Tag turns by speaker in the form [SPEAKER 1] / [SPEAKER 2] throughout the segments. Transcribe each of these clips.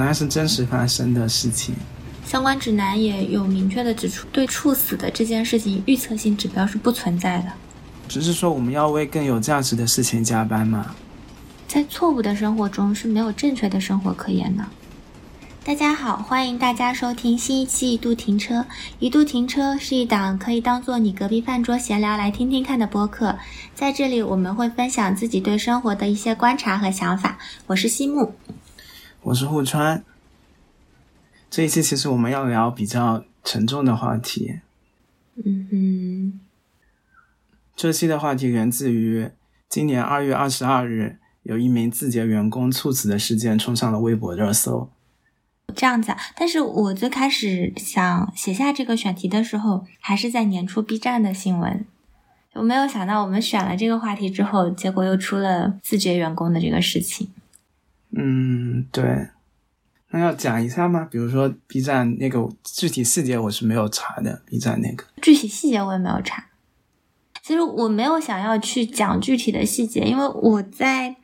[SPEAKER 1] 原来是真实发生的事情。
[SPEAKER 2] 相关指南也有明确的指出，对猝死的这件事情，预测性指标是不存在的。
[SPEAKER 1] 只是说我们要为更有价值的事情加班嘛。
[SPEAKER 2] 在错误的生活中是没有正确的生活可言的。大家好，欢迎大家收听新一期《一度停车》。一度停车是一档可以当做你隔壁饭桌闲聊来听听看的播客。在这里，我们会分享自己对生活的一些观察和想法。我是西木，
[SPEAKER 1] 我是户川。这一期其实我们要聊比较沉重的话题。
[SPEAKER 2] 嗯哼。
[SPEAKER 1] 这期的话题源自于今年二月二十二日，有一名字节员工猝死的事件冲上了微博热搜。
[SPEAKER 2] 这样子啊，但是我最开始想写下这个选题的时候，还是在年初 B 站的新闻，我没有想到我们选了这个话题之后，结果又出了字节员工的这个事情。
[SPEAKER 1] 嗯，对。那要讲一下吗？比如说 B 站那个具体细节我是没有查的，B 站那个
[SPEAKER 2] 具体细节我也没有查。其实我没有想要去讲具体的细节，因为我在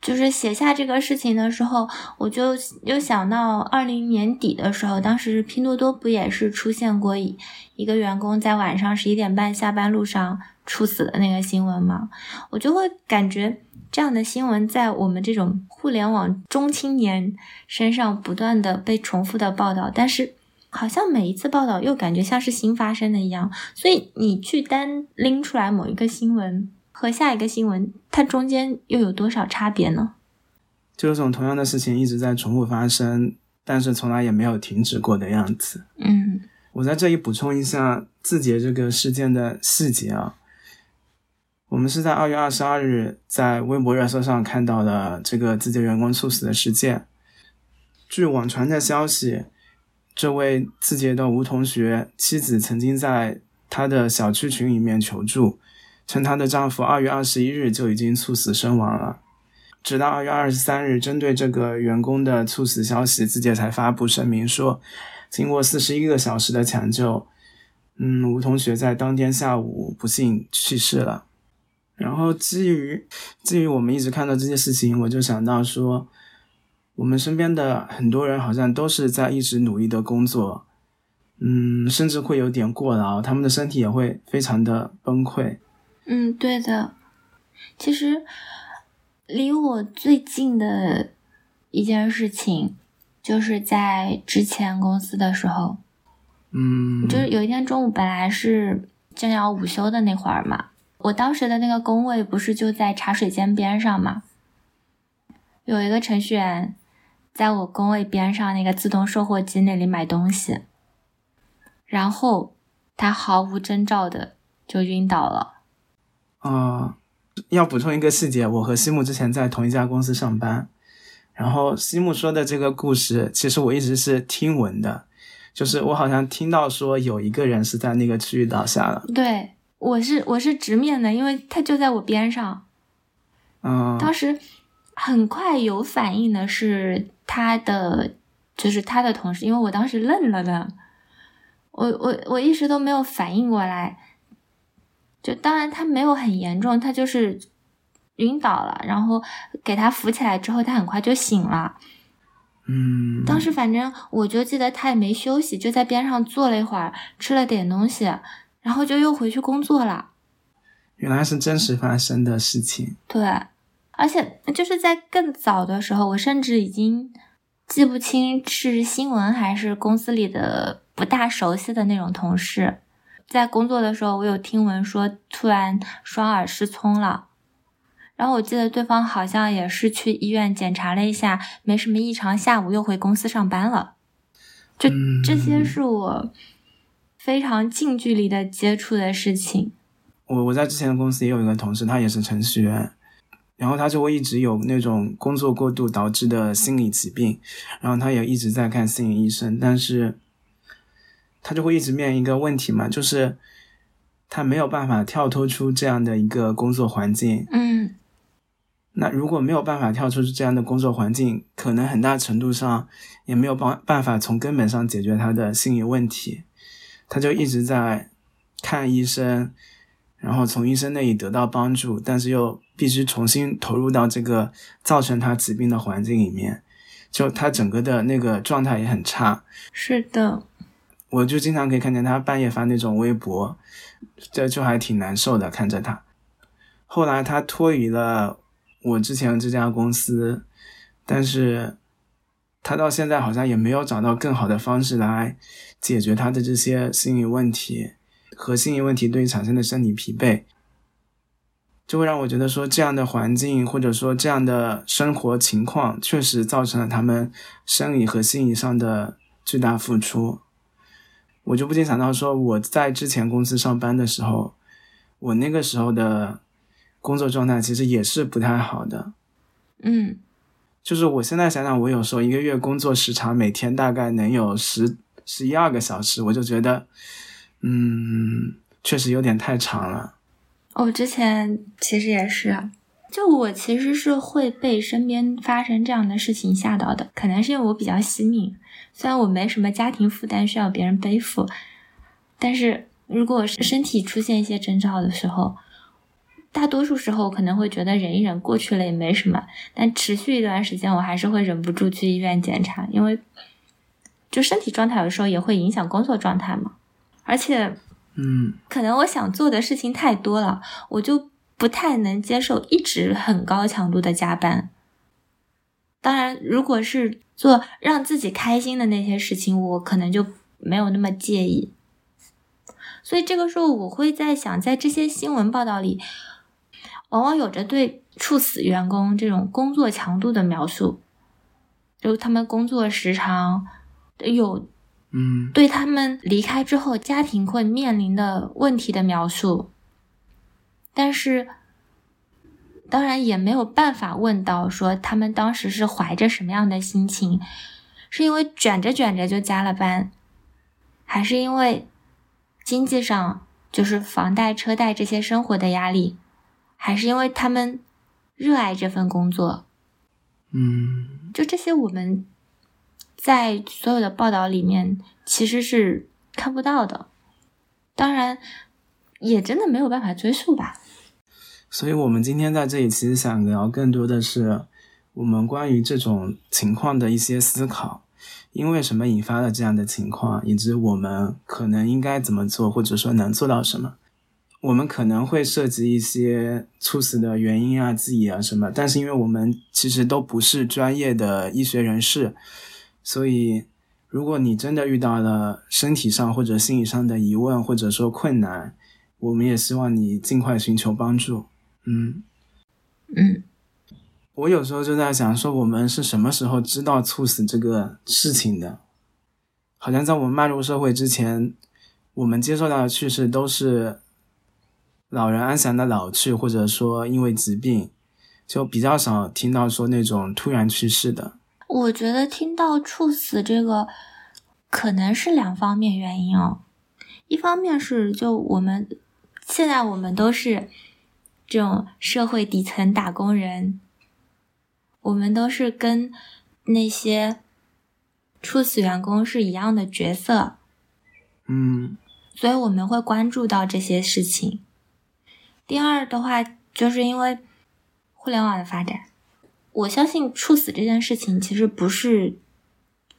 [SPEAKER 2] 就是写下这个事情的时候，我就又想到二零年底的时候，当时拼多多不也是出现过一一个员工在晚上十一点半下班路上猝死的那个新闻嘛？我就会感觉这样的新闻在我们这种互联网中青年身上不断的被重复的报道，但是。好像每一次报道又感觉像是新发生的一样，所以你去单拎出来某一个新闻和下一个新闻，它中间又有多少差别呢？
[SPEAKER 1] 就有种同样的事情一直在重复发生，但是从来也没有停止过的样子。
[SPEAKER 2] 嗯，
[SPEAKER 1] 我在这里补充一下字节这个事件的细节啊。我们是在二月二十二日在微博热搜上看到的这个字节员工猝死的事件。据网传的消息。这位字节的吴同学妻子曾经在他的小区群里面求助，称她的丈夫二月二十一日就已经猝死身亡了。直到二月二十三日，针对这个员工的猝死消息，字节才发布声明说，经过四十一个小时的抢救，嗯，吴同学在当天下午不幸去世了。然后基于基于我们一直看到这些事情，我就想到说。我们身边的很多人好像都是在一直努力的工作，嗯，甚至会有点过劳，他们的身体也会非常的崩溃。
[SPEAKER 2] 嗯，对的。其实离我最近的一件事情，就是在之前公司的时候，
[SPEAKER 1] 嗯，
[SPEAKER 2] 就是有一天中午本来是正要午休的那会儿嘛，我当时的那个工位不是就在茶水间边上吗，有一个程序员。在我工位边上那个自动售货机那里买东西，然后他毫无征兆的就晕倒了。
[SPEAKER 1] 啊，要补充一个细节，我和西木之前在同一家公司上班，然后西木说的这个故事，其实我一直是听闻的，就是我好像听到说有一个人是在那个区域倒下了。
[SPEAKER 2] 对，我是我是直面的，因为他就在我边上。
[SPEAKER 1] 嗯，
[SPEAKER 2] 当时很快有反应的是。他的就是他的同事，因为我当时愣了的，我我我一时都没有反应过来。就当然他没有很严重，他就是晕倒了，然后给他扶起来之后，他很快就醒了。
[SPEAKER 1] 嗯，
[SPEAKER 2] 当时反正我就记得他也没休息，就在边上坐了一会儿，吃了点东西，然后就又回去工作了。
[SPEAKER 1] 原来是真实发生的事情。
[SPEAKER 2] 对。而且就是在更早的时候，我甚至已经记不清是新闻还是公司里的不大熟悉的那种同事，在工作的时候，我有听闻说突然双耳失聪了，然后我记得对方好像也是去医院检查了一下，没什么异常，下午又回公司上班了。就这些是我非常近距离的接触的事情。
[SPEAKER 1] 我我在之前的公司也有一个同事，他也是程序员。然后他就会一直有那种工作过度导致的心理疾病，然后他也一直在看心理医生，但是他就会一直面临一个问题嘛，就是他没有办法跳脱出这样的一个工作环境。
[SPEAKER 2] 嗯，
[SPEAKER 1] 那如果没有办法跳出这样的工作环境，可能很大程度上也没有办办法从根本上解决他的心理问题，他就一直在看医生。然后从医生那里得到帮助，但是又必须重新投入到这个造成他疾病的环境里面，就他整个的那个状态也很差。
[SPEAKER 2] 是的，
[SPEAKER 1] 我就经常可以看见他半夜发那种微博，这就还挺难受的看着他。后来他脱离了我之前这家公司，但是他到现在好像也没有找到更好的方式来解决他的这些心理问题和心理问题对于产生的身体疲惫。就会让我觉得说，这样的环境或者说这样的生活情况，确实造成了他们生理和心理上的巨大付出。我就不禁想到说，我在之前公司上班的时候，我那个时候的工作状态其实也是不太好的。
[SPEAKER 2] 嗯，
[SPEAKER 1] 就是我现在想想，我有时候一个月工作时长每天大概能有十十一二个小时，我就觉得，嗯，确实有点太长了。
[SPEAKER 2] 我之前其实也是，就我其实是会被身边发生这样的事情吓到的，可能是因为我比较惜命。虽然我没什么家庭负担需要别人背负，但是如果身体出现一些征兆的时候，大多数时候可能会觉得忍一忍过去了也没什么，但持续一段时间我还是会忍不住去医院检查，因为就身体状态有时候也会影响工作状态嘛，而且。
[SPEAKER 1] 嗯，
[SPEAKER 2] 可能我想做的事情太多了，我就不太能接受一直很高强度的加班。当然，如果是做让自己开心的那些事情，我可能就没有那么介意。所以这个时候，我会在想，在这些新闻报道里，往往有着对猝死员工这种工作强度的描述，就他们工作时长有。
[SPEAKER 1] 嗯，
[SPEAKER 2] 对他们离开之后家庭会面临的问题的描述，但是当然也没有办法问到说他们当时是怀着什么样的心情，是因为卷着卷着就加了班，还是因为经济上就是房贷车贷这些生活的压力，还是因为他们热爱这份工作？
[SPEAKER 1] 嗯，
[SPEAKER 2] 就这些我们。在所有的报道里面，其实是看不到的。当然，也真的没有办法追溯吧。
[SPEAKER 1] 所以，我们今天在这里其实想聊更多的是我们关于这种情况的一些思考，因为什么引发了这样的情况，以及我们可能应该怎么做，或者说能做到什么。我们可能会涉及一些猝死的原因啊、记忆啊什么，但是因为我们其实都不是专业的医学人士。所以，如果你真的遇到了身体上或者心理上的疑问，或者说困难，我们也希望你尽快寻求帮助。
[SPEAKER 2] 嗯嗯，
[SPEAKER 1] 我有时候就在想，说我们是什么时候知道猝死这个事情的？好像在我们迈入社会之前，我们接受到的去世都是老人安详的老去，或者说因为疾病，就比较少听到说那种突然去世的。
[SPEAKER 2] 我觉得听到猝死这个，可能是两方面原因哦。一方面是就我们现在我们都是这种社会底层打工人，我们都是跟那些猝死员工是一样的角色，
[SPEAKER 1] 嗯，
[SPEAKER 2] 所以我们会关注到这些事情。第二的话，就是因为互联网的发展。我相信猝死这件事情其实不是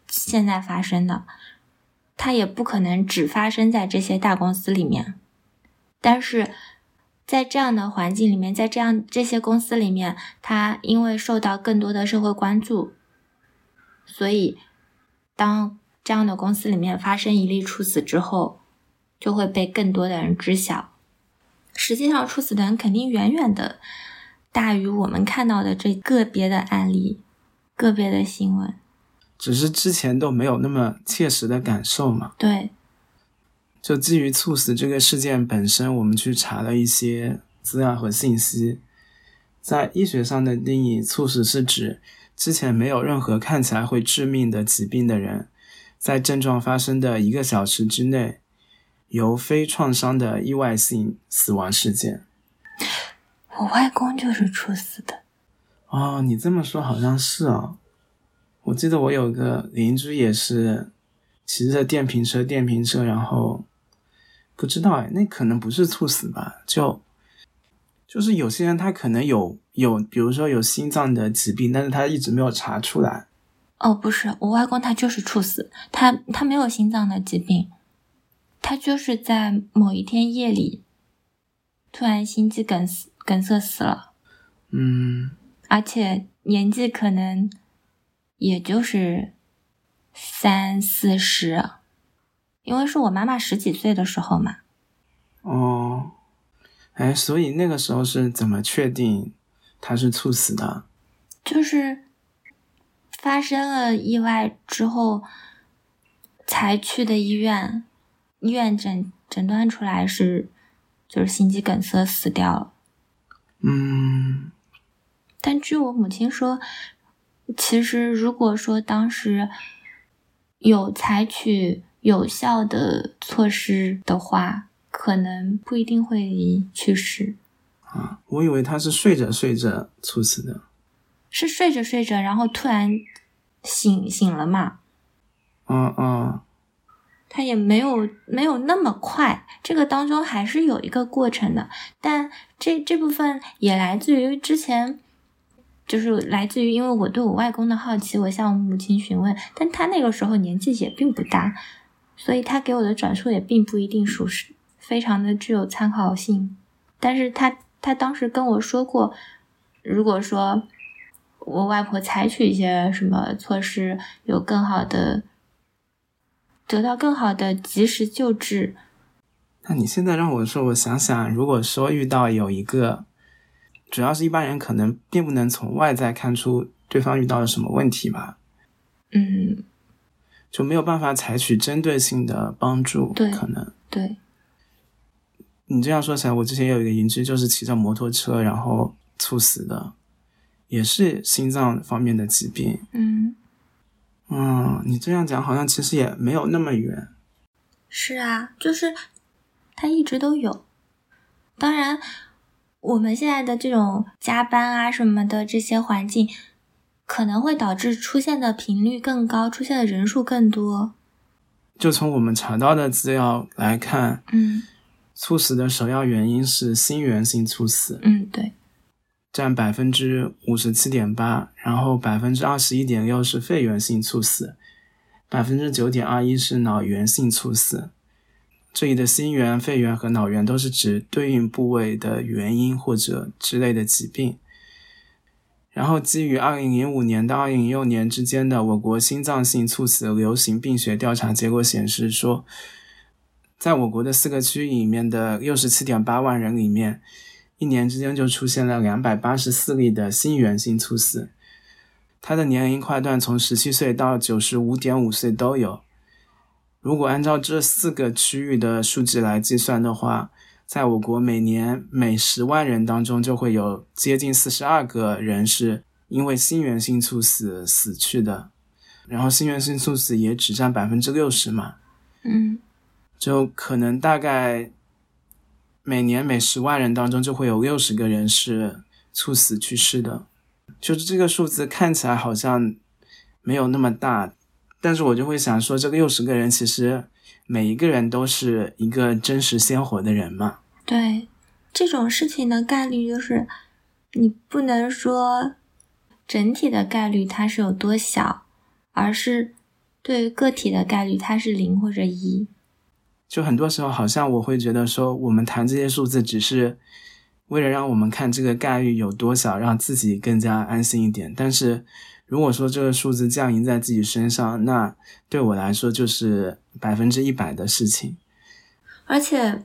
[SPEAKER 2] 现在发生的，它也不可能只发生在这些大公司里面。但是在这样的环境里面，在这样这些公司里面，它因为受到更多的社会关注，所以当这样的公司里面发生一例猝死之后，就会被更多的人知晓。实际上，猝死的人肯定远远的。大于我们看到的这个别的案例、个别的新闻，
[SPEAKER 1] 只是之前都没有那么切实的感受嘛？
[SPEAKER 2] 对。
[SPEAKER 1] 就基于猝死这个事件本身，我们去查了一些资料和信息。在医学上的定义，猝死是指之前没有任何看起来会致命的疾病的人，在症状发生的一个小时之内，由非创伤的意外性死亡事件。
[SPEAKER 2] 我外公就是猝死的，
[SPEAKER 1] 哦，你这么说好像是哦。我记得我有个邻居也是骑着电瓶车，电瓶车，然后不知道哎，那可能不是猝死吧？就就是有些人他可能有有，比如说有心脏的疾病，但是他一直没有查出来。
[SPEAKER 2] 哦，不是，我外公他就是猝死，他他没有心脏的疾病，他就是在某一天夜里突然心肌梗死梗塞死了。
[SPEAKER 1] 嗯，
[SPEAKER 2] 而且年纪可能也就是三四十，因为是我妈妈十几岁的时候嘛。
[SPEAKER 1] 哦，哎，所以那个时候是怎么确定他是猝死的？
[SPEAKER 2] 就是发生了意外之后才去的医院，医院诊诊断出来是就是心肌梗塞死掉了。
[SPEAKER 1] 嗯。
[SPEAKER 2] 但据我母亲说，其实如果说当时有采取有效的措施的话，可能不一定会去世。
[SPEAKER 1] 啊，我以为他是睡着睡着猝死的。
[SPEAKER 2] 是睡着睡着，然后突然醒醒了嘛？
[SPEAKER 1] 嗯嗯。
[SPEAKER 2] 他也没有没有那么快，这个当中还是有一个过程的。但这这部分也来自于之前。就是来自于，因为我对我外公的好奇，我向我母亲询问，但他那个时候年纪也并不大，所以他给我的转述也并不一定属实，非常的具有参考性。但是他他当时跟我说过，如果说我外婆采取一些什么措施，有更好的得到更好的及时救治。
[SPEAKER 1] 那你现在让我说，我想想，如果说遇到有一个。主要是一般人可能并不能从外在看出对方遇到了什么问题吧，
[SPEAKER 2] 嗯，
[SPEAKER 1] 就没有办法采取针对性的帮助，
[SPEAKER 2] 对，
[SPEAKER 1] 可能
[SPEAKER 2] 对。
[SPEAKER 1] 你这样说起来，我之前有一个邻居就是骑着摩托车然后猝死的，也是心脏方面的疾病，
[SPEAKER 2] 嗯，
[SPEAKER 1] 嗯，你这样讲好像其实也没有那么远，
[SPEAKER 2] 是啊，就是它一直都有，当然。我们现在的这种加班啊什么的这些环境，可能会导致出现的频率更高，出现的人数更多。
[SPEAKER 1] 就从我们查到的资料来看，
[SPEAKER 2] 嗯，
[SPEAKER 1] 猝死的首要原因是心源性猝死，
[SPEAKER 2] 嗯，对，
[SPEAKER 1] 占百分之五十七点八，然后百分之二十一点六是肺源性猝死，百分之九点二一是脑源性猝死。这里的心源、肺源和脑源都是指对应部位的原因或者之类的疾病。然后，基于二零零五年到二零零六年之间的我国心脏性猝死流行病学调查结果显示，说，在我国的四个区域里面的六十七点八万人里面，一年之间就出现了两百八十四例的心源性猝死，他的年龄跨段从十七岁到九十五点五岁都有。如果按照这四个区域的数据来计算的话，在我国每年每十万人当中就会有接近四十二个人是因为心源性猝死死去的，然后心源性猝死也只占百分之六十嘛，
[SPEAKER 2] 嗯，
[SPEAKER 1] 就可能大概每年每十万人当中就会有六十个人是猝死去世的，就是这个数字看起来好像没有那么大。但是我就会想说，这个六十个人其实每一个人都是一个真实鲜活的人嘛。
[SPEAKER 2] 对，这种事情的概率就是你不能说整体的概率它是有多小，而是对于个体的概率它是零或者一。
[SPEAKER 1] 就很多时候，好像我会觉得说，我们谈这些数字只是为了让我们看这个概率有多小，让自己更加安心一点。但是。如果说这个数字降临在自己身上，那对我来说就是百分之一百的事情。
[SPEAKER 2] 而且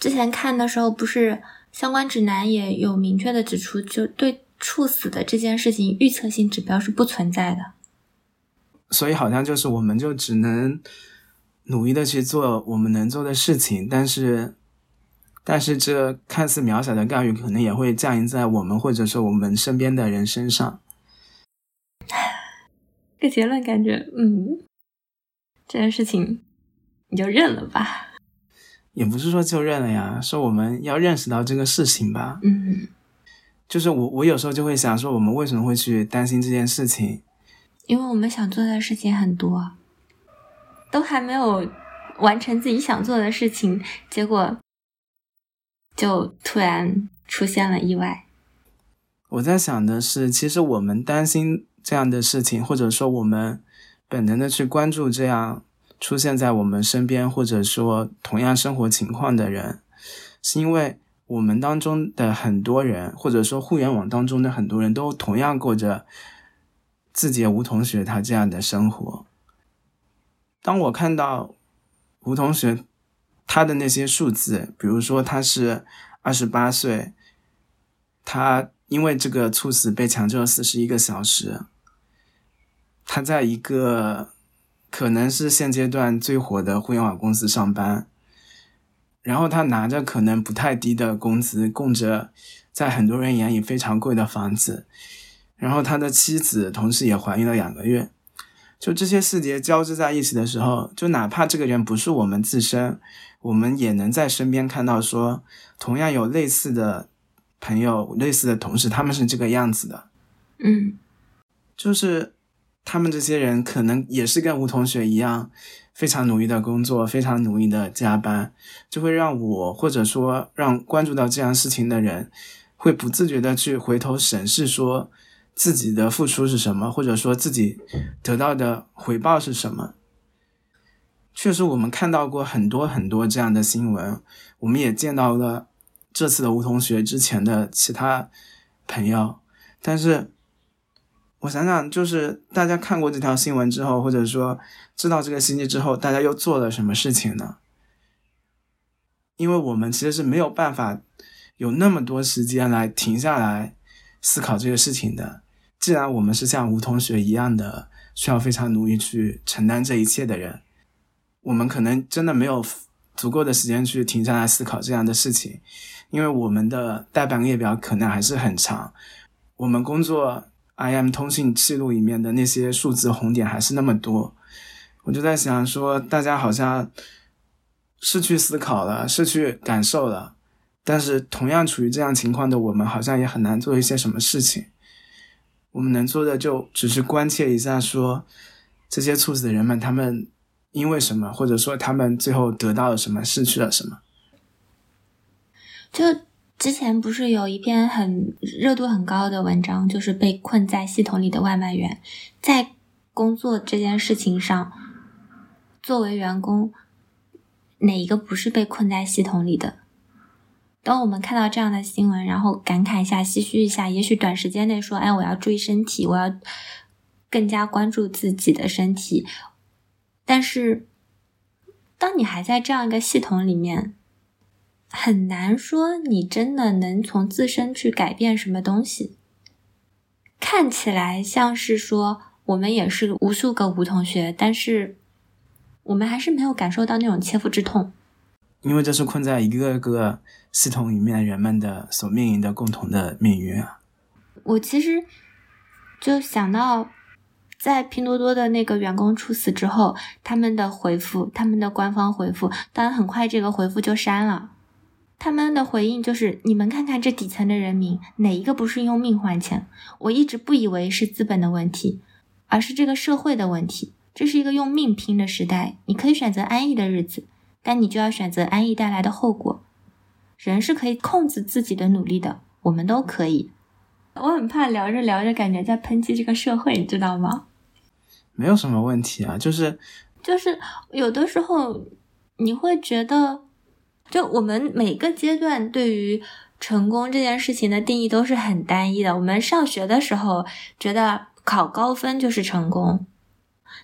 [SPEAKER 2] 之前看的时候，不是相关指南也有明确的指出，就对猝死的这件事情，预测性指标是不存在的。
[SPEAKER 1] 所以好像就是我们就只能努力的去做我们能做的事情，但是但是这看似渺小的概率，可能也会降临在我们或者说我们身边的人身上。
[SPEAKER 2] 这个结论感觉，嗯，这件事情你就认了吧。
[SPEAKER 1] 也不是说就认了呀，说我们要认识到这个事情吧。
[SPEAKER 2] 嗯，
[SPEAKER 1] 就是我，我有时候就会想说，我们为什么会去担心这件事情？
[SPEAKER 2] 因为我们想做的事情很多，都还没有完成自己想做的事情，结果就突然出现了意外。
[SPEAKER 1] 我在想的是，其实我们担心这样的事情，或者说我们本能的去关注这样出现在我们身边，或者说同样生活情况的人，是因为我们当中的很多人，或者说互联网当中的很多人都同样过着字节吴同学他这样的生活。当我看到吴同学他的那些数字，比如说他是二十八岁，他因为这个猝死被抢救了四十一个小时，他在一个可能是现阶段最火的互联网公司上班，然后他拿着可能不太低的工资，供着在很多人眼里非常贵的房子，然后他的妻子同时也怀孕了两个月。就这些细节交织在一起的时候，就哪怕这个人不是我们自身，我们也能在身边看到，说同样有类似的朋友、类似的同事，他们是这个样子的。
[SPEAKER 2] 嗯，
[SPEAKER 1] 就是他们这些人可能也是跟吴同学一样，非常努力的工作，非常努力的加班，就会让我或者说让关注到这样事情的人，会不自觉的去回头审视说。自己的付出是什么，或者说自己得到的回报是什么？确实，我们看到过很多很多这样的新闻，我们也见到了这次的吴同学之前的其他朋友。但是，我想想，就是大家看过这条新闻之后，或者说知道这个信息之后，大家又做了什么事情呢？因为我们其实是没有办法有那么多时间来停下来。思考这个事情的，既然我们是像吴同学一样的，需要非常努力去承担这一切的人，我们可能真的没有足够的时间去停下来思考这样的事情，因为我们的代办列表可能还是很长，我们工作 IM 通信记录里面的那些数字红点还是那么多，我就在想说，大家好像是去思考了，是去感受了。但是，同样处于这样情况的我们，好像也很难做一些什么事情。我们能做的就只是关切一下，说这些猝死的人们，他们因为什么，或者说他们最后得到了什么，失去了什么。
[SPEAKER 2] 就之前不是有一篇很热度很高的文章，就是被困在系统里的外卖员，在工作这件事情上，作为员工，哪一个不是被困在系统里的？当我们看到这样的新闻，然后感慨一下、唏嘘一下，也许短时间内说：“哎，我要注意身体，我要更加关注自己的身体。”但是，当你还在这样一个系统里面，很难说你真的能从自身去改变什么东西。看起来像是说我们也是无数个吴同学，但是我们还是没有感受到那种切肤之痛。
[SPEAKER 1] 因为这是困在一个个系统里面人们的所面临的共同的命运啊！
[SPEAKER 2] 我其实就想到，在拼多多的那个员工猝死之后，他们的回复，他们的官方回复，当然很快这个回复就删了。他们的回应就是：你们看看这底层的人民，哪一个不是用命换钱？我一直不以为是资本的问题，而是这个社会的问题。这是一个用命拼的时代，你可以选择安逸的日子。但你就要选择安逸带来的后果。人是可以控制自己的努力的，我们都可以。我很怕聊着聊着，感觉在抨击这个社会，你知道吗？
[SPEAKER 1] 没有什么问题啊，就是
[SPEAKER 2] 就是有的时候你会觉得，就我们每个阶段对于成功这件事情的定义都是很单一的。我们上学的时候觉得考高分就是成功。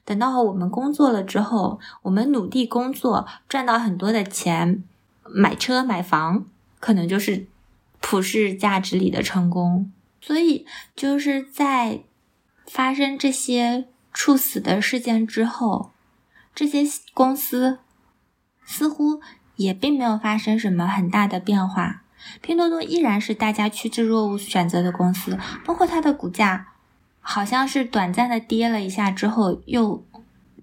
[SPEAKER 2] 等到我们工作了之后，我们努力工作，赚到很多的钱，买车买房，可能就是普世价值里的成功。所以就是在发生这些猝死的事件之后，这些公司似乎也并没有发生什么很大的变化。拼多多依然是大家趋之若鹜选择的公司，包括它的股价。好像是短暂的跌了一下之后又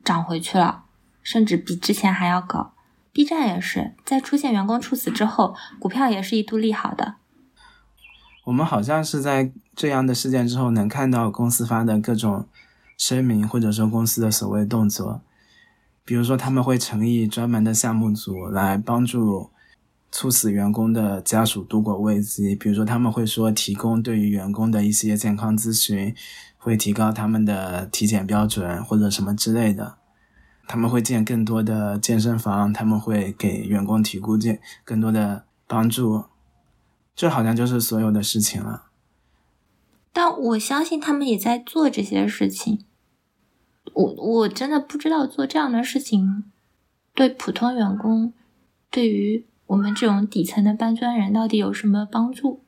[SPEAKER 2] 涨回去了，甚至比之前还要高。B 站也是在出现员工猝死之后，股票也是一度利好的。
[SPEAKER 1] 我们好像是在这样的事件之后，能看到公司发的各种声明，或者说公司的所谓动作，比如说他们会成立专门的项目组来帮助促使员工的家属度过危机。比如说，他们会说提供对于员工的一些健康咨询，会提高他们的体检标准或者什么之类的。他们会建更多的健身房，他们会给员工提供健更多的帮助。这好像就是所有的事情了。
[SPEAKER 2] 但我相信他们也在做这些事情。我我真的不知道做这样的事情对普通员工，对于我们这种底层的搬砖人到底有什么帮助？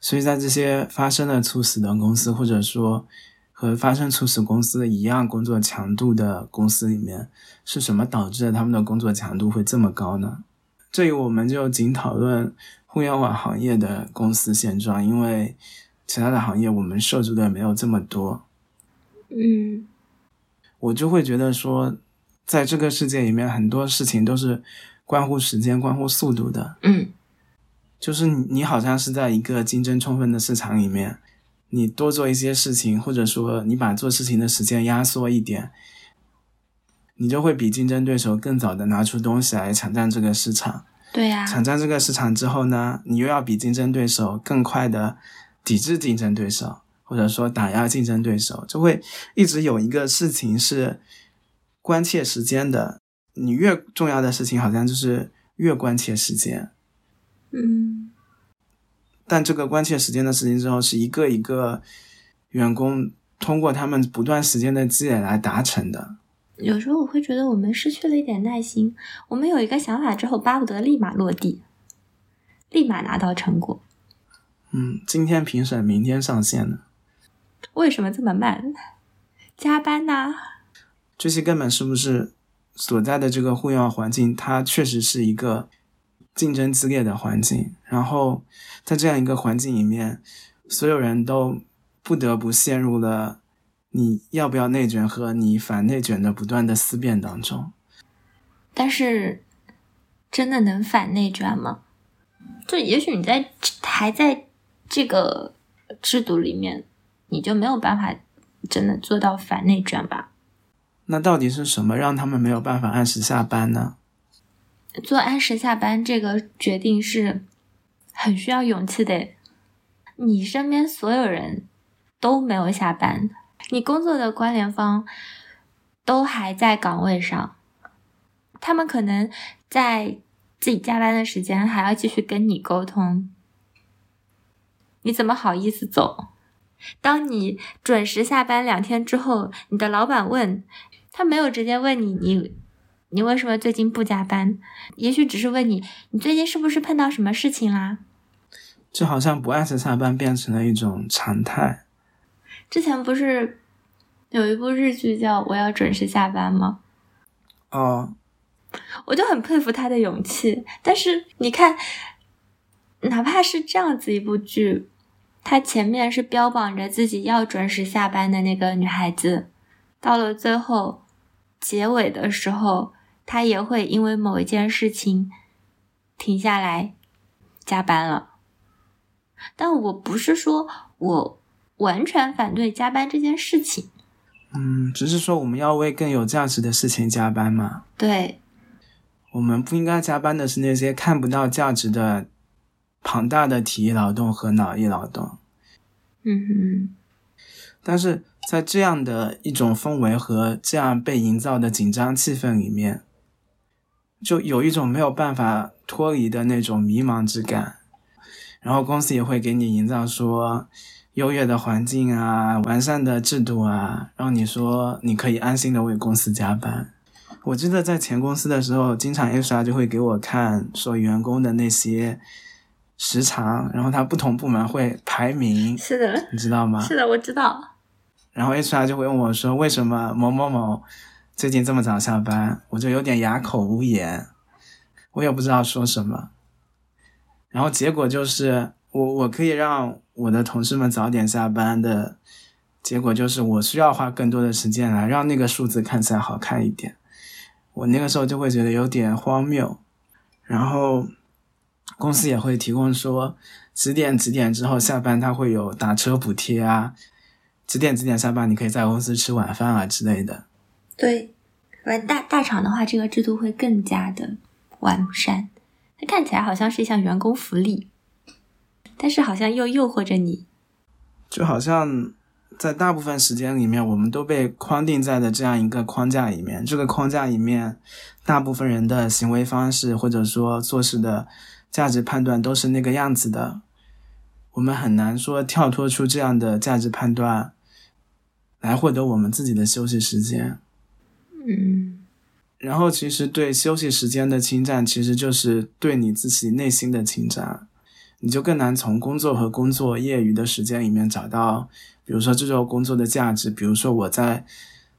[SPEAKER 1] 所以在这些发生了猝死的公司，或者说和发生猝死公司一样工作强度的公司里面，是什么导致了他们的工作强度会这么高呢？这里我们就仅讨论互联网行业的公司现状，因为。其他的行业我们涉足的没有这么多，
[SPEAKER 2] 嗯，
[SPEAKER 1] 我就会觉得说，在这个世界里面，很多事情都是关乎时间、关乎速度的，
[SPEAKER 2] 嗯，
[SPEAKER 1] 就是你好像是在一个竞争充分的市场里面，你多做一些事情，或者说你把做事情的时间压缩一点，你就会比竞争对手更早的拿出东西来抢占这个市场，
[SPEAKER 2] 对呀，
[SPEAKER 1] 抢占这个市场之后呢，你又要比竞争对手更快的。抵制竞争对手，或者说打压竞争对手，就会一直有一个事情是关切时间的。你越重要的事情，好像就是越关切时间。
[SPEAKER 2] 嗯。
[SPEAKER 1] 但这个关切时间的事情之后，是一个一个员工通过他们不断时间的积累来达成的。
[SPEAKER 2] 有时候我会觉得我们失去了一点耐心。我们有一个想法之后，巴不得立马落地，立马拿到成果。
[SPEAKER 1] 嗯，今天评审，明天上线呢？
[SPEAKER 2] 为什么这么慢？加班呐？
[SPEAKER 1] 这些根本是不是所在的这个互联网环境？它确实是一个竞争激烈的环境。然后在这样一个环境里面，所有人都不得不陷入了你要不要内卷和你反内卷的不断的思辨当中。
[SPEAKER 2] 但是，真的能反内卷吗？就也许你在还在。这个制度里面，你就没有办法真的做到反内卷吧？
[SPEAKER 1] 那到底是什么让他们没有办法按时下班呢？
[SPEAKER 2] 做按时下班这个决定是很需要勇气的。你身边所有人都没有下班，你工作的关联方都还在岗位上，他们可能在自己加班的时间还要继续跟你沟通。你怎么好意思走？当你准时下班两天之后，你的老板问他没有直接问你，你你为什么最近不加班？也许只是问你，你最近是不是碰到什么事情啦？
[SPEAKER 1] 就好像不按时下班变成了一种常态。
[SPEAKER 2] 之前不是有一部日剧叫《我要准时下班》吗？
[SPEAKER 1] 哦，
[SPEAKER 2] 我就很佩服他的勇气。但是你看，哪怕是这样子一部剧。他前面是标榜着自己要准时下班的那个女孩子，到了最后结尾的时候，他也会因为某一件事情停下来加班了。但我不是说我完全反对加班这件事情，
[SPEAKER 1] 嗯，只是说我们要为更有价值的事情加班嘛。
[SPEAKER 2] 对，
[SPEAKER 1] 我们不应该加班的是那些看不到价值的。庞大的体力劳动和脑力劳动，
[SPEAKER 2] 嗯哼，
[SPEAKER 1] 但是在这样的一种氛围和这样被营造的紧张气氛里面，就有一种没有办法脱离的那种迷茫之感。然后公司也会给你营造说优越的环境啊、完善的制度啊，让你说你可以安心的为公司加班。我记得在前公司的时候，经常 HR 就会给我看说员工的那些。时长，然后他不同部门会排名，
[SPEAKER 2] 是的，
[SPEAKER 1] 你知道吗？
[SPEAKER 2] 是的，我知道。
[SPEAKER 1] 然后 HR 就会问我说：“为什么某某某最近这么早下班？”我就有点哑口无言，我也不知道说什么。然后结果就是，我我可以让我的同事们早点下班的结果就是，我需要花更多的时间来让那个数字看起来好看一点。我那个时候就会觉得有点荒谬，然后。公司也会提供说几点几点之后下班，他会有打车补贴啊，几点几点下班你可以在公司吃晚饭啊之类的。
[SPEAKER 2] 对，而大大厂的话，这个制度会更加的完善。它看起来好像是一项员工福利，但是好像又诱惑着你，
[SPEAKER 1] 就好像在大部分时间里面，我们都被框定在的这样一个框架里面。这个框架里面，大部分人的行为方式或者说做事的价值判断都是那个样子的。我们很难说跳脱出这样的价值判断，来获得我们自己的休息时间。
[SPEAKER 2] 嗯。
[SPEAKER 1] 然后，其实对休息时间的侵占，其实就是对你自己内心的侵占。你就更难从工作和工作业余的时间里面找到，比如说这周工作的价值。比如说我在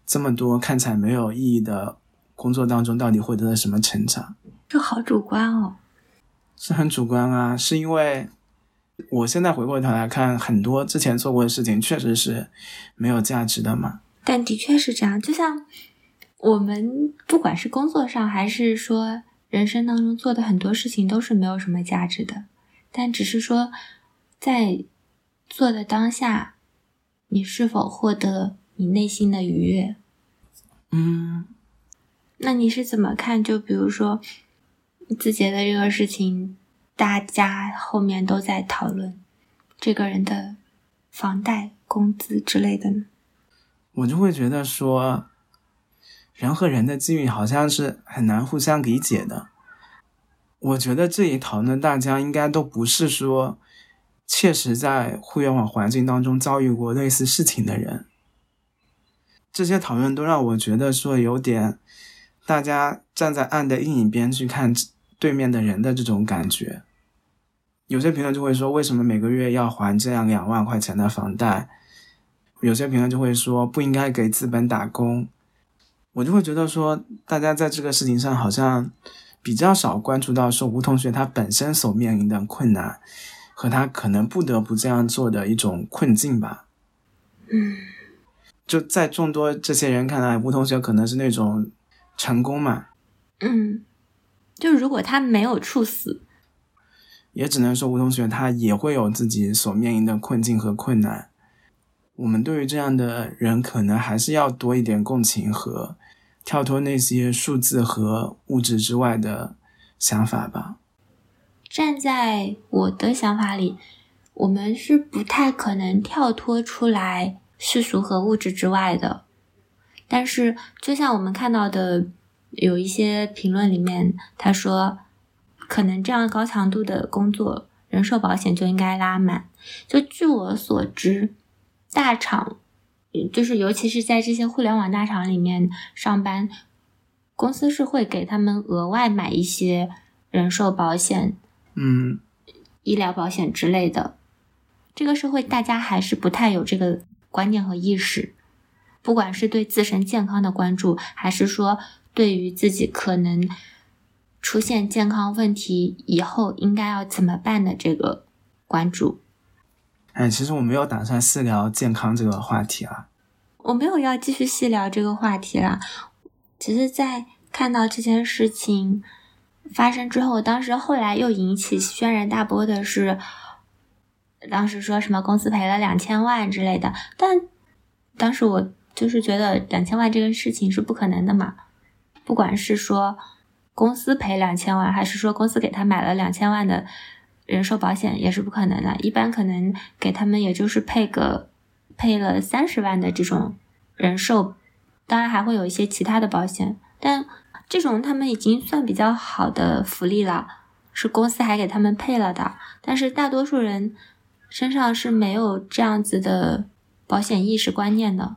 [SPEAKER 1] 这么多看起来没有意义的工作当中，到底获得了什么成长？
[SPEAKER 2] 这好主观哦。
[SPEAKER 1] 是很主观啊，是因为我现在回过头来看，很多之前做过的事情确实是没有价值的嘛。
[SPEAKER 2] 但的确是这样，就像。我们不管是工作上，还是说人生当中做的很多事情，都是没有什么价值的。但只是说，在做的当下，你是否获得你内心的愉悦？
[SPEAKER 1] 嗯，
[SPEAKER 2] 那你是怎么看？就比如说字节的这个事情，大家后面都在讨论这个人的房贷、工资之类的呢？
[SPEAKER 1] 我就会觉得说。人和人的际遇好像是很难互相理解的。我觉得这一讨论，大家应该都不是说切实在互联网环境当中遭遇过类似事情的人。这些讨论都让我觉得说有点大家站在岸的另一边去看对面的人的这种感觉。有些评论就会说，为什么每个月要还这样两万块钱的房贷？有些评论就会说，不应该给资本打工。我就会觉得说，大家在这个事情上好像比较少关注到说吴同学他本身所面临的困难，和他可能不得不这样做的一种困境吧。
[SPEAKER 2] 嗯，
[SPEAKER 1] 就在众多这些人看来，吴同学可能是那种成功嘛。
[SPEAKER 2] 嗯，就如果他没有猝死，
[SPEAKER 1] 也只能说吴同学他也会有自己所面临的困境和困难。我们对于这样的人，可能还是要多一点共情和。跳脱那些数字和物质之外的想法吧。
[SPEAKER 2] 站在我的想法里，我们是不太可能跳脱出来世俗和物质之外的。但是，就像我们看到的，有一些评论里面，他说，可能这样高强度的工作，人寿保险就应该拉满。就据我所知，大厂。就是，尤其是在这些互联网大厂里面上班，公司是会给他们额外买一些人寿保险，
[SPEAKER 1] 嗯，
[SPEAKER 2] 医疗保险之类的。这个社会大家还是不太有这个观念和意识，不管是对自身健康的关注，还是说对于自己可能出现健康问题以后应该要怎么办的这个关注。
[SPEAKER 1] 哎，其实我没有打算细聊健康这个话题啊。
[SPEAKER 2] 我没有要继续细聊这个话题了。其实，在看到这件事情发生之后，当时后来又引起轩然大波的是，当时说什么公司赔了两千万之类的。但当时我就是觉得两千万这个事情是不可能的嘛。不管是说公司赔两千万，还是说公司给他买了两千万的。人寿保险也是不可能的，一般可能给他们也就是配个配了三十万的这种人寿，当然还会有一些其他的保险，但这种他们已经算比较好的福利了，是公司还给他们配了的。但是大多数人身上是没有这样子的保险意识观念的。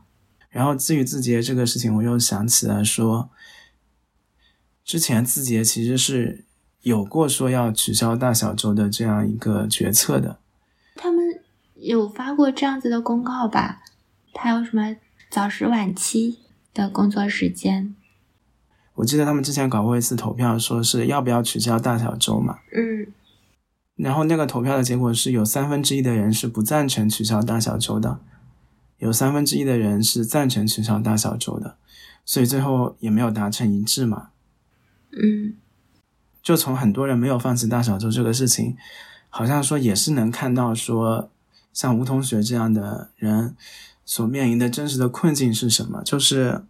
[SPEAKER 1] 然后至于字节这个事情，我又想起来说，之前字节其实是。有过说要取消大小周的这样一个决策的，
[SPEAKER 2] 他们有发过这样子的公告吧？他有什么早十晚七的工作时间？
[SPEAKER 1] 我记得他们之前搞过一次投票，说是要不要取消大小周嘛。
[SPEAKER 2] 嗯。
[SPEAKER 1] 然后那个投票的结果是有三分之一的人是不赞成取消大小周的，有三分之一的人是赞成取消大小周的，所以最后也没有达成一致嘛。
[SPEAKER 2] 嗯。
[SPEAKER 1] 就从很多人没有放弃大小周这个事情，好像说也是能看到说，像吴同学这样的人所面临的真实的困境是什么？就是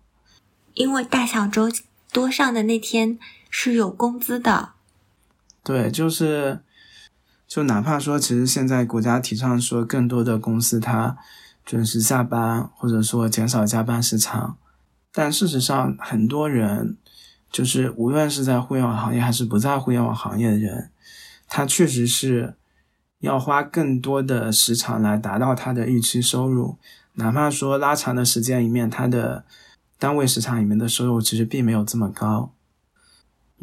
[SPEAKER 2] 因为大小周多上的那天是有工资的，
[SPEAKER 1] 对，就是就哪怕说，其实现在国家提倡说更多的公司它准时下班，或者说减少加班时长，但事实上很多人就是无论是在互联网行业还是不在互联网行业的人，他确实是要花更多的时长来达到他的预期收入，哪怕说拉长的时间里面，他的单位时长里面的收入其实并没有这么高。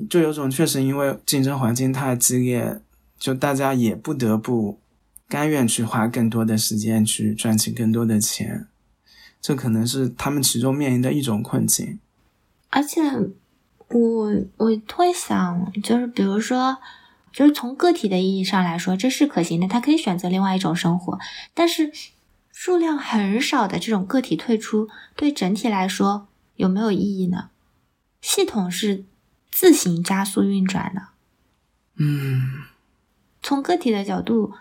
[SPEAKER 1] 就有种确实因为竞争环境太激烈，就大家也不得不甘愿去花更多的时间去赚取更多的钱，这可能是他们其中面临的一种困境。
[SPEAKER 2] 而且，我我会想，就是比如说，就是从个体的意义上来说，这是可行的，他可以选择另外一种生活。但是，数量很少的这种个体退出，对整体来说有没有意义呢？系统是。自行加速运转的，
[SPEAKER 1] 嗯，
[SPEAKER 2] 从个体的角度，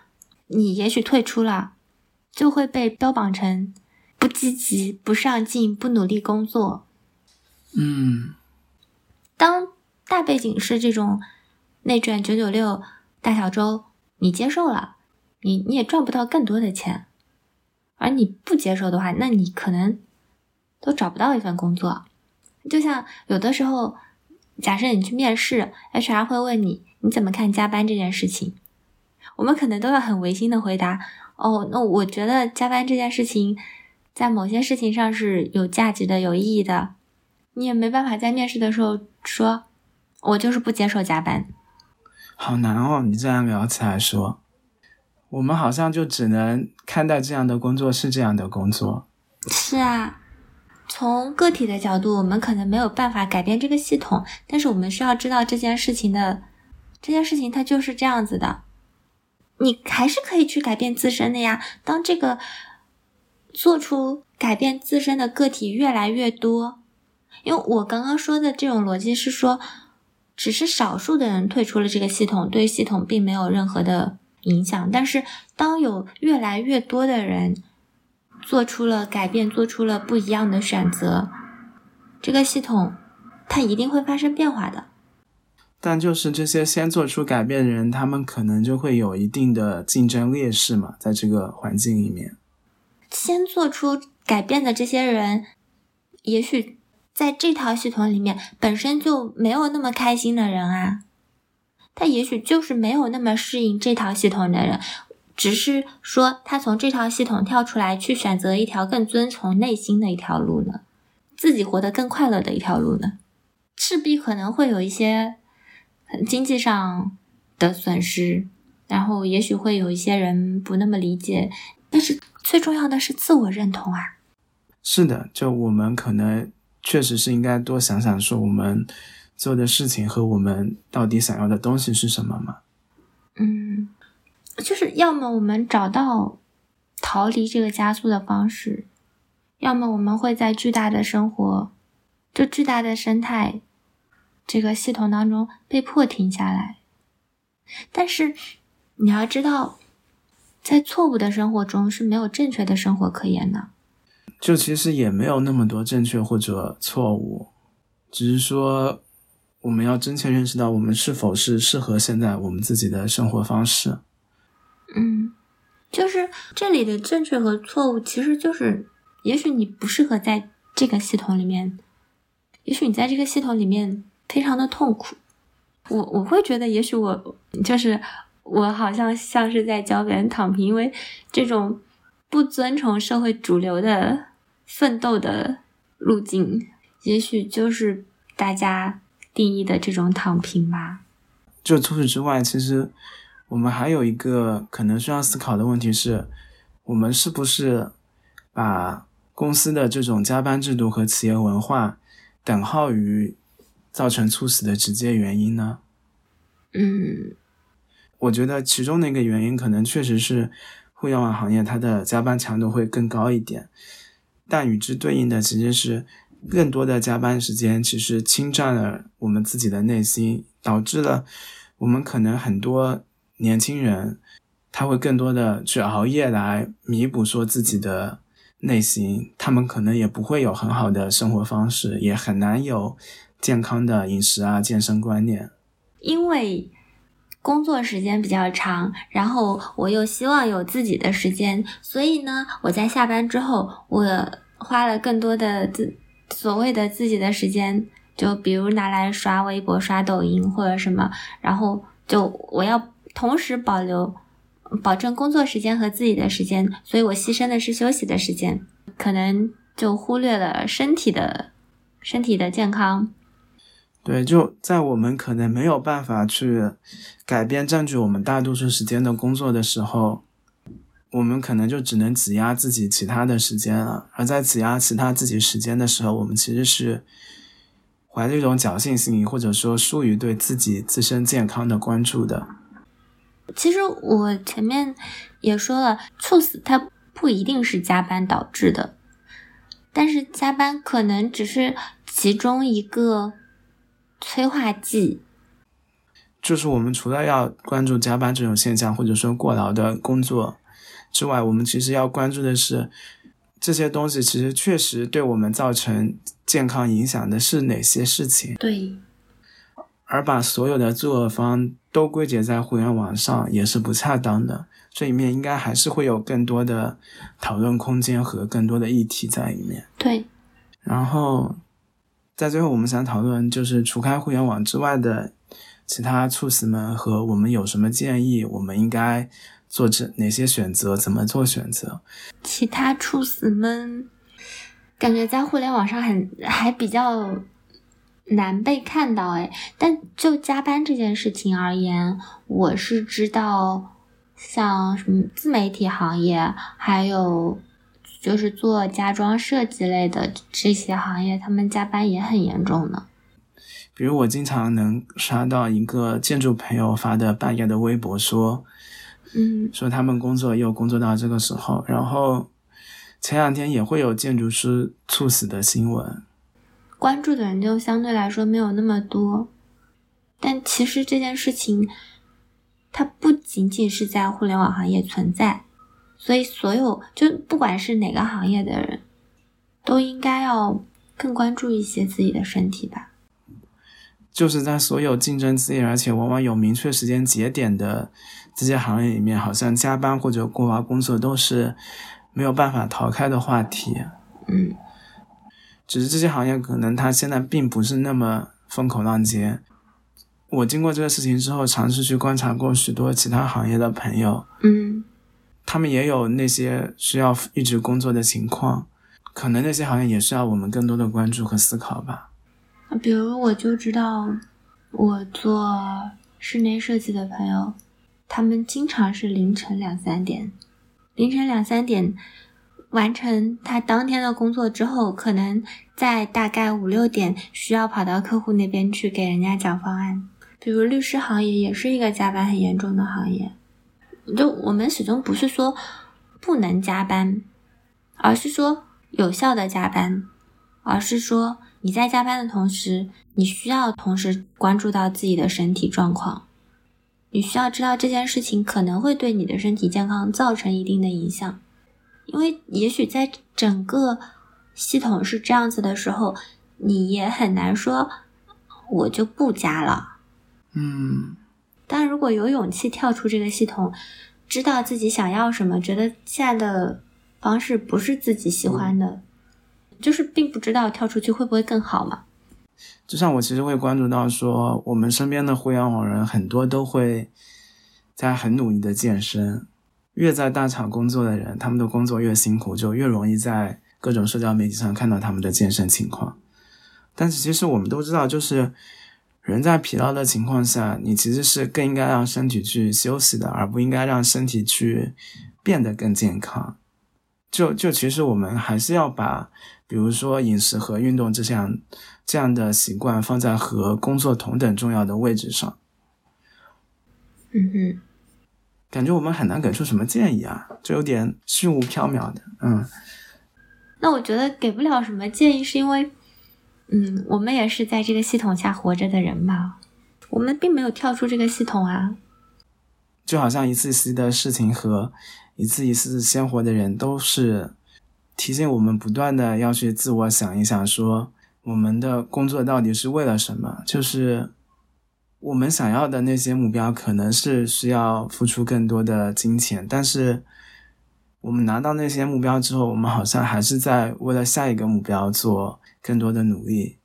[SPEAKER 2] 你也许退出了，就会被标榜成不积极、不上进、不努力工作。
[SPEAKER 1] 嗯，
[SPEAKER 2] 当大背景是这种内卷九九六大小周，你接受了，你你也赚不到更多的钱，而你不接受的话，那你可能都找不到一份工作。就像有的时候。假设你去面试，HR 会问你你怎么看加班这件事情，我们可能都要很违心的回答哦，那我觉得加班这件事情在某些事情上是有价值的、有意义的。你也没办法在面试的时候说，我就是不接受加班。
[SPEAKER 1] 好难哦，你这样聊起来说，我们好像就只能看待这样的工作是这样的工作。
[SPEAKER 2] 是啊。从个体的角度，我们可能没有办法改变这个系统，但是我们需要知道这件事情的，这件事情它就是这样子的。你还是可以去改变自身的呀。当这个做出改变自身的个体越来越多，因为我刚刚说的这种逻辑是说，只是少数的人退出了这个系统，对系统并没有任何的影响。但是当有越来越多的人，做出了改变，做出了不一样的选择，这个系统它一定会发生变化的。
[SPEAKER 1] 但就是这些先做出改变的人，他们可能就会有一定的竞争劣势嘛，在这个环境里面。
[SPEAKER 2] 先做出改变的这些人，也许在这套系统里面本身就没有那么开心的人啊，他也许就是没有那么适应这套系统的人。只是说，他从这套系统跳出来，去选择一条更遵从内心的一条路呢，自己活得更快乐的一条路呢，势必可能会有一些经济上的损失，然后也许会有一些人不那么理解，但是最重要的是自我认同啊。
[SPEAKER 1] 是的，就我们可能确实是应该多想想，说我们做的事情和我们到底想要的东西是什么嘛？
[SPEAKER 2] 嗯。就是要么我们找到逃离这个加速的方式，要么我们会在巨大的生活、就巨大的生态这个系统当中被迫停下来。但是你要知道，在错误的生活中是没有正确的生活可言的。
[SPEAKER 1] 就其实也没有那么多正确或者错误，只是说我们要真切认识到我们是否是适合现在我们自己的生活方式。
[SPEAKER 2] 嗯，就是这里的正确和错误，其实就是，也许你不适合在这个系统里面，也许你在这个系统里面非常的痛苦。我我会觉得，也许我就是我，好像像是在教别人躺平，因为这种不遵从社会主流的奋斗的路径，也许就是大家定义的这种躺平吧。
[SPEAKER 1] 就除此之外，其实。我们还有一个可能需要思考的问题是，我们是不是把公司的这种加班制度和企业文化等号于造成猝死的直接原因呢？
[SPEAKER 2] 嗯，
[SPEAKER 1] 我觉得其中的一个原因可能确实是互联网行业它的加班强度会更高一点，但与之对应的其实是更多的加班时间其实侵占了我们自己的内心，导致了我们可能很多。年轻人，他会更多的去熬夜来弥补说自己的内心，他们可能也不会有很好的生活方式，也很难有健康的饮食啊、健身观念。
[SPEAKER 2] 因为工作时间比较长，然后我又希望有自己的时间，所以呢，我在下班之后，我花了更多的自所谓的自己的时间，就比如拿来刷微博、刷抖音或者什么，然后就我要同时保留。保证工作时间和自己的时间，所以我牺牲的是休息的时间，可能就忽略了身体的、身体的健康。
[SPEAKER 1] 对，就在我们可能没有办法去改变占据我们大多数时间的工作的时候，我们可能就只能挤压自己其他的时间了。而在挤压其他自己时间的时候，我们其实是怀着一种侥幸心理，或者说疏于对自己自身健康的关注的。
[SPEAKER 2] 其实我前面也说了，猝死它不一定是加班导致的，但是加班可能只是其中一个催化剂。
[SPEAKER 1] 就是我们除了要关注加班这种现象，或者说过劳的工作之外，我们其实要关注的是这些东西其实确实对我们造成健康影响的是哪些事情。
[SPEAKER 2] 对。
[SPEAKER 1] 而把所有的作恶方都归结在互联网上也是不恰当的，这里面应该还是会有更多的讨论空间和更多的议题在里面。
[SPEAKER 2] 对。
[SPEAKER 1] 然后，在最后，我们想讨论就是除开互联网之外的其他猝死们和我们有什么建议，我们应该做这哪些选择，怎么做选择？
[SPEAKER 2] 其他猝死们，感觉在互联网上很还比较。难被看到哎，但就加班这件事情而言，我是知道，像什么自媒体行业，还有就是做家装设计类的这些行业，他们加班也很严重的。
[SPEAKER 1] 比如我经常能刷到一个建筑朋友发的半夜的微博，说，
[SPEAKER 2] 嗯，
[SPEAKER 1] 说他们工作又工作到这个时候，然后前两天也会有建筑师猝死的新闻。
[SPEAKER 2] 关注的人就相对来说没有那么多，但其实这件事情，它不仅仅是在互联网行业存在，所以所有就不管是哪个行业的人，都应该要更关注一些自己的身体吧。
[SPEAKER 1] 就是在所有竞争激烈而且往往有明确时间节点的这些行业里面，好像加班或者过劳工作都是没有办法逃开的话题。
[SPEAKER 2] 嗯。
[SPEAKER 1] 只是这些行业可能它现在并不是那么风口浪尖。我经过这个事情之后，尝试去观察过许多其他行业的朋友，
[SPEAKER 2] 嗯，
[SPEAKER 1] 他们也有那些需要一直工作的情况，可能那些行业也需要我们更多的关注和思考吧。
[SPEAKER 2] 比如我就知道，我做室内设计的朋友，他们经常是凌晨两三点，凌晨两三点。完成他当天的工作之后，可能在大概五六点需要跑到客户那边去给人家讲方案。比如律师行业也是一个加班很严重的行业。就我们始终不是说不能加班，而是说有效的加班，而是说你在加班的同时，你需要同时关注到自己的身体状况，你需要知道这件事情可能会对你的身体健康造成一定的影响。因为也许在整个系统是这样子的时候，你也很难说我就不加了。
[SPEAKER 1] 嗯，
[SPEAKER 2] 但如果有勇气跳出这个系统，知道自己想要什么，觉得现在的方式不是自己喜欢的，就是并不知道跳出去会不会更好嘛。
[SPEAKER 1] 就像我其实会关注到说，我们身边的互联网人很多都会在很努力的健身。越在大厂工作的人，他们的工作越辛苦，就越容易在各种社交媒体上看到他们的健身情况。但是其实我们都知道，就是人在疲劳的情况下，你其实是更应该让身体去休息的，而不应该让身体去变得更健康。就就其实我们还是要把，比如说饮食和运动这项这样的习惯放在和工作同等重要的位置上。
[SPEAKER 2] 嗯哼。
[SPEAKER 1] 感觉我们很难给出什么建议啊，就有点虚无缥缈的。嗯，
[SPEAKER 2] 那我觉得给不了什么建议，是因为，嗯，我们也是在这个系统下活着的人嘛，我们并没有跳出这个系统啊。
[SPEAKER 1] 就好像一次次的事情和一次一次鲜活的人，都是提醒我们不断的要去自我想一想，说我们的工作到底是为了什么？就是我们想要的那些目标可能是需要付出更多的金钱，但是我们拿到那些目标之后，我们好像还是在为了下一个目标做更多的努力。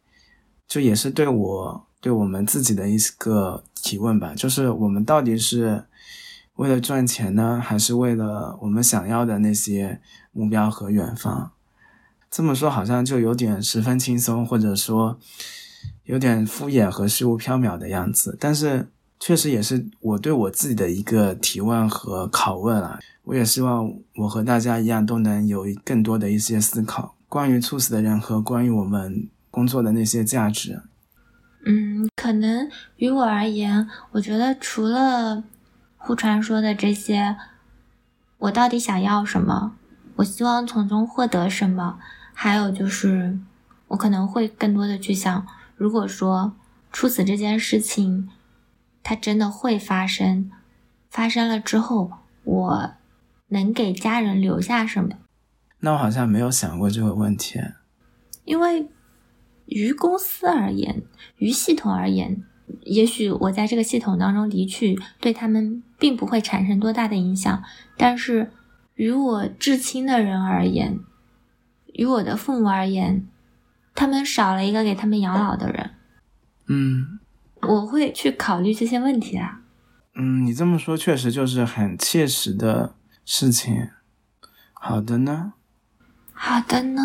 [SPEAKER 1] 就也是对我对我们自己的一个提问吧，就是我们到底是为了赚钱呢，还是为了我们想要的那些目标和远方？这么说好像就有点十分轻松，或者说有点敷衍和虚无缥缈的样子。但是确实也是我对我自己的一个提问和拷问啊。我也希望我和大家一样，都能有更多的一些思考，关于猝死的人和关于我们工作的那些价值。
[SPEAKER 2] 嗯，可能于我而言，我觉得除了互传说的这些，我到底想要什么？我希望从中获得什么？还有就是，我可能会更多的去想，如果说猝死这件事情，它真的会发生，发生了之后，我能给家人留下什么？
[SPEAKER 1] 那我好像没有想过这个问题。
[SPEAKER 2] 因为于公司而言，于系统而言，也许我在这个系统当中离去，对他们并不会产生多大的影响，但是于我至亲的人而言。于我的父母而言，他们少了一个给他们养老的人。
[SPEAKER 1] 嗯，
[SPEAKER 2] 我会去考虑这些问题啊。
[SPEAKER 1] 嗯，你这么说确实就是很切实的事情。好的呢。
[SPEAKER 2] 好的呢。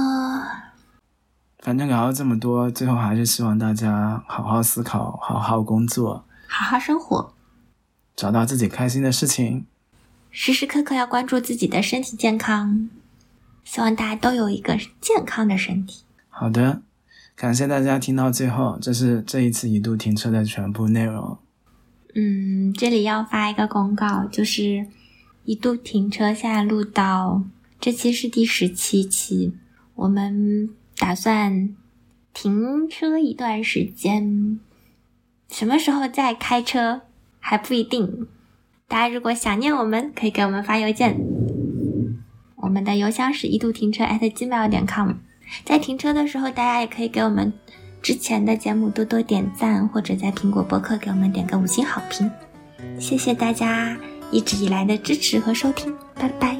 [SPEAKER 1] 反正聊了这么多，最后还是希望大家好好思考，好好工作，
[SPEAKER 2] 好好生活，
[SPEAKER 1] 找到自己开心的事情，
[SPEAKER 2] 时时刻刻要关注自己的身体健康。希望大家都有一个健康的身体。
[SPEAKER 1] 好的，感谢大家听到最后，这是这一次一度停车的全部内容。
[SPEAKER 2] 嗯，这里要发一个公告，就是一度停车现在录到这期是第十七期，我们打算停车一段时间，什么时候再开车还不一定。大家如果想念我们，可以给我们发邮件。我们的邮箱是一度停车 at gmail 点 com，在停车的时候，大家也可以给我们之前的节目多多点赞，或者在苹果播客给我们点个五星好评。谢谢大家一直以来的支持和收听，拜拜，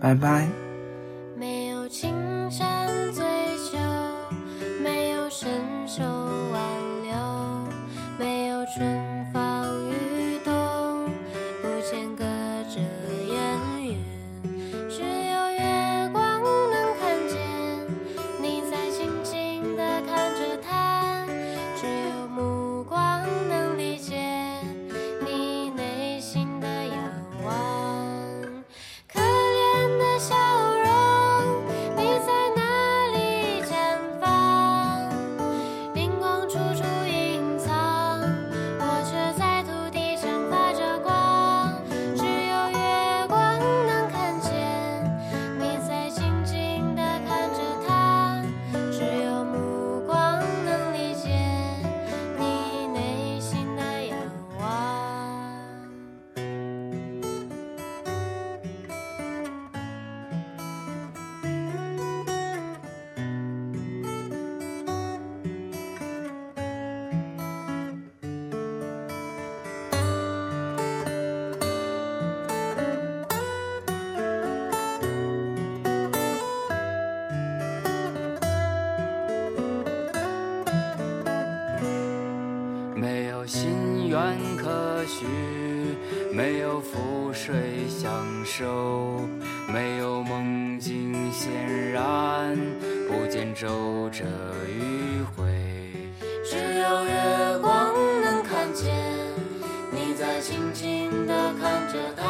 [SPEAKER 1] 拜拜。
[SPEAKER 3] 点燃，不见舟车迂回，只有月
[SPEAKER 4] 光能看见，你在静静的看着他。